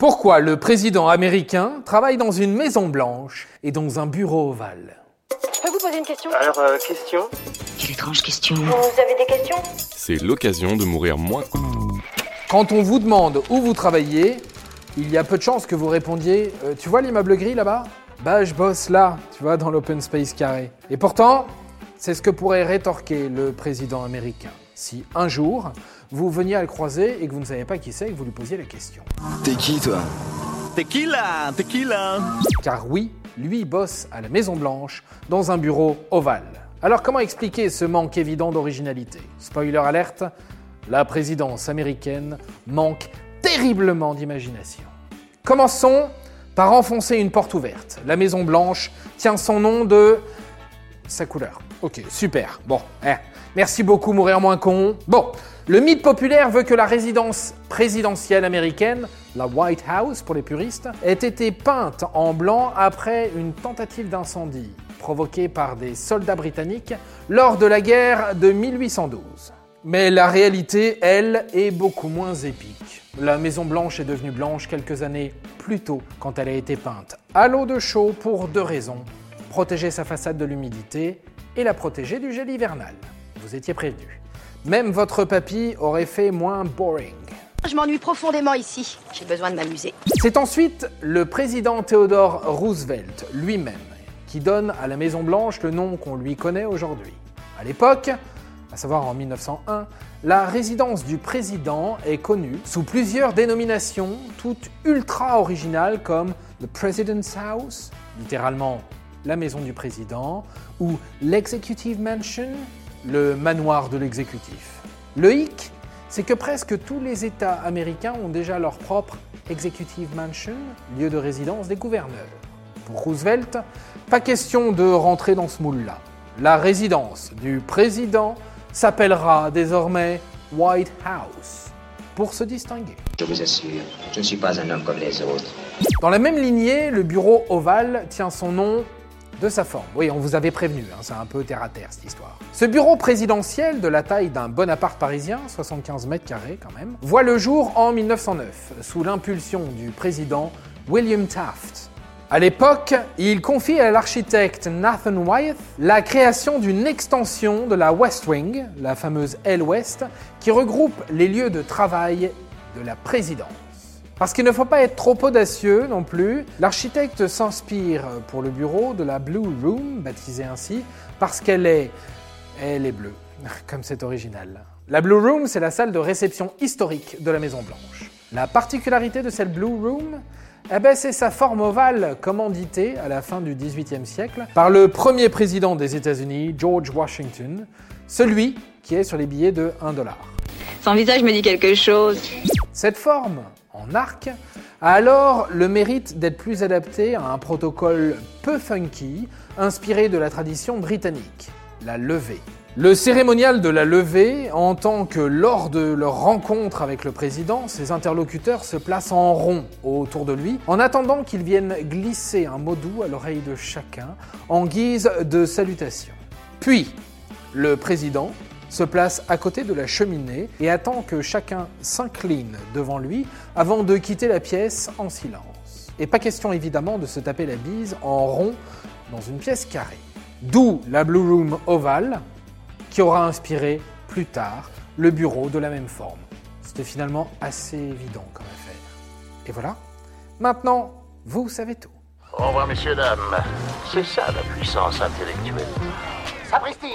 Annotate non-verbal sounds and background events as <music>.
Pourquoi le président américain travaille dans une maison blanche et dans un bureau ovale Je peux vous poser une question Alors, euh, question Quelle étrange question. Vous avez des questions C'est l'occasion de mourir moins. Quand on vous demande où vous travaillez, il y a peu de chances que vous répondiez euh, Tu vois l'immeuble gris là-bas? Bah, je bosse là, tu vois, dans l'open space carré. Et pourtant, c'est ce que pourrait rétorquer le président américain si un jour vous veniez à le croiser et que vous ne savez pas qui c'est et que vous lui posiez la question. T'es qui toi? Tequila, tequila. Car oui, lui bosse à la Maison Blanche dans un bureau ovale. Alors comment expliquer ce manque évident d'originalité? Spoiler alerte, la présidence américaine manque terriblement d'imagination. Commençons par enfoncer une porte ouverte. La Maison Blanche tient son nom de sa couleur. Ok, super. Bon, eh, merci beaucoup, mourir moins con. Bon, le mythe populaire veut que la résidence présidentielle américaine, la White House pour les puristes, ait été peinte en blanc après une tentative d'incendie provoquée par des soldats britanniques lors de la guerre de 1812. Mais la réalité, elle, est beaucoup moins épique. La Maison Blanche est devenue blanche quelques années plus tôt quand elle a été peinte à l'eau de chaux pour deux raisons. Protéger sa façade de l'humidité et la protéger du gel hivernal. Vous étiez prévenu. Même votre papy aurait fait moins boring. Je m'ennuie profondément ici. J'ai besoin de m'amuser. C'est ensuite le président Theodore Roosevelt lui-même qui donne à la Maison Blanche le nom qu'on lui connaît aujourd'hui. À l'époque, à savoir en 1901, la résidence du président est connue sous plusieurs dénominations, toutes ultra originales comme the President's House, littéralement la maison du président, ou l'Executive Mansion, le manoir de l'exécutif. Le hic, c'est que presque tous les États américains ont déjà leur propre Executive Mansion, lieu de résidence des gouverneurs. Pour Roosevelt, pas question de rentrer dans ce moule-là. La résidence du président s'appellera désormais White House pour se distinguer. Je vous assure, je ne suis pas un homme comme les autres. Dans la même lignée, le bureau ovale tient son nom de sa forme. Oui, on vous avait prévenu, hein, c'est un peu terre à terre cette histoire. Ce bureau présidentiel, de la taille d'un Bonaparte parisien, 75 mètres carrés quand même, voit le jour en 1909, sous l'impulsion du président William Taft. À l'époque, il confie à l'architecte Nathan Wyeth la création d'une extension de la West Wing, la fameuse aile ouest, qui regroupe les lieux de travail de la présidence. Parce qu'il ne faut pas être trop audacieux non plus, l'architecte s'inspire pour le bureau de la Blue Room, baptisée ainsi, parce qu'elle est... elle est bleue, <laughs> comme c'est original. La Blue Room, c'est la salle de réception historique de la Maison Blanche. La particularité de cette Blue Room, eh ben, c'est sa forme ovale commanditée à la fin du XVIIIe siècle par le premier président des États-Unis, George Washington, celui qui est sur les billets de 1 dollar. Son visage me dit quelque chose. Cette forme, arc, a alors le mérite d'être plus adaptée à un protocole peu funky, inspiré de la tradition britannique, la levée. Le cérémonial de la levée entend que lors de leur rencontre avec le président, ses interlocuteurs se placent en rond autour de lui, en attendant qu'il vienne glisser un mot doux à l'oreille de chacun, en guise de salutation. Puis, le président se place à côté de la cheminée et attend que chacun s'incline devant lui avant de quitter la pièce en silence. Et pas question évidemment de se taper la bise en rond dans une pièce carrée. D'où la Blue Room ovale, qui aura inspiré plus tard le bureau de la même forme. C'était finalement assez évident comme affaire. Et voilà, maintenant, vous savez tout. Au revoir, messieurs, dames. C'est ça la puissance intellectuelle. Sapristi